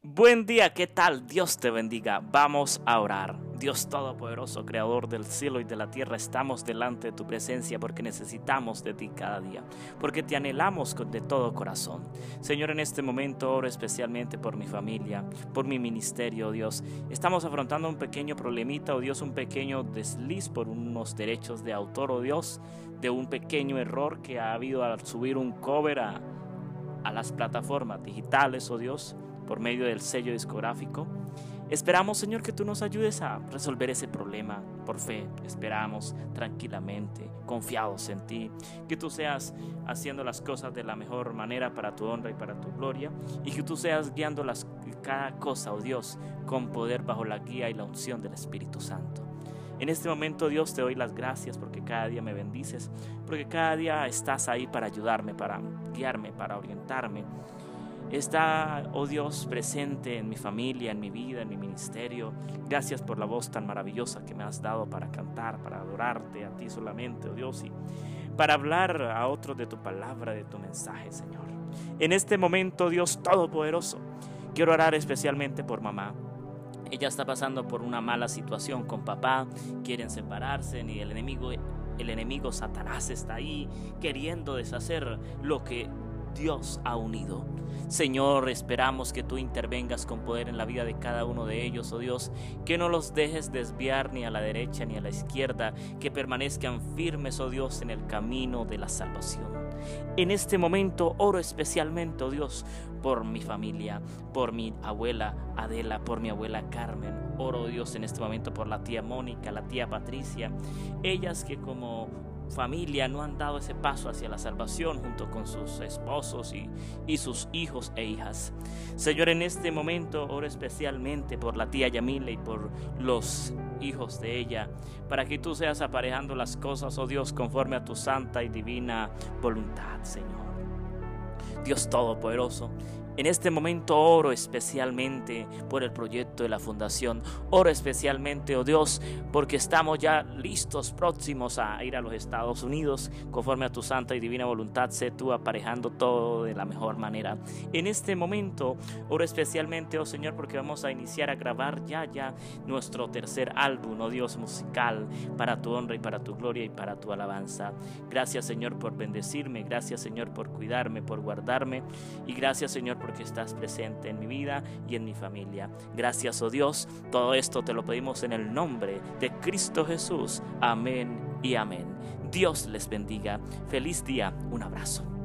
Buen día, ¿qué tal? Dios te bendiga. Vamos a orar. Dios Todopoderoso, Creador del cielo y de la tierra, estamos delante de tu presencia porque necesitamos de ti cada día, porque te anhelamos de todo corazón. Señor, en este momento oro especialmente por mi familia, por mi ministerio, oh Dios. Estamos afrontando un pequeño problemita, oh Dios, un pequeño desliz por unos derechos de autor, oh Dios, de un pequeño error que ha habido al subir un cover a, a las plataformas digitales, oh Dios por medio del sello discográfico. Esperamos, Señor, que tú nos ayudes a resolver ese problema por fe. Esperamos tranquilamente, confiados en ti, que tú seas haciendo las cosas de la mejor manera para tu honra y para tu gloria, y que tú seas guiando las, cada cosa, oh Dios, con poder bajo la guía y la unción del Espíritu Santo. En este momento, Dios, te doy las gracias porque cada día me bendices, porque cada día estás ahí para ayudarme, para guiarme, para orientarme Está, oh Dios, presente en mi familia, en mi vida, en mi ministerio. Gracias por la voz tan maravillosa que me has dado para cantar, para adorarte a ti solamente, oh Dios, y para hablar a otros de tu palabra, de tu mensaje, Señor. En este momento, Dios Todopoderoso, quiero orar especialmente por mamá. Ella está pasando por una mala situación con papá, quieren separarse, ni el enemigo, el enemigo Satanás está ahí queriendo deshacer lo que Dios ha unido. Señor, esperamos que tú intervengas con poder en la vida de cada uno de ellos, oh Dios, que no los dejes desviar ni a la derecha ni a la izquierda, que permanezcan firmes, oh Dios, en el camino de la salvación. En este momento oro especialmente, oh Dios, por mi familia, por mi abuela Adela, por mi abuela Carmen. Oro, oh Dios, en este momento por la tía Mónica, la tía Patricia, ellas que como familia no han dado ese paso hacia la salvación junto con sus esposos y, y, sus hijos e hijas. Señor, en este momento oro especialmente por la tía Yamile y por los hijos de ella, para que tú seas aparejando las cosas, oh Dios, conforme a tu santa y divina voluntad, Señor. Dios Todopoderoso, en este momento oro especialmente por el proyecto de la fundación. Oro especialmente, oh Dios, porque estamos ya listos, próximos a ir a los Estados Unidos. Conforme a tu santa y divina voluntad, sé tú aparejando todo de la mejor manera. En este momento oro especialmente, oh Señor, porque vamos a iniciar a grabar ya, ya nuestro tercer álbum, oh Dios, musical, para tu honra y para tu gloria y para tu alabanza. Gracias, Señor, por bendecirme. Gracias, Señor, por cuidarme, por guardarme. Y gracias, Señor, por porque estás presente en mi vida y en mi familia. Gracias, oh Dios. Todo esto te lo pedimos en el nombre de Cristo Jesús. Amén y amén. Dios les bendiga. Feliz día. Un abrazo.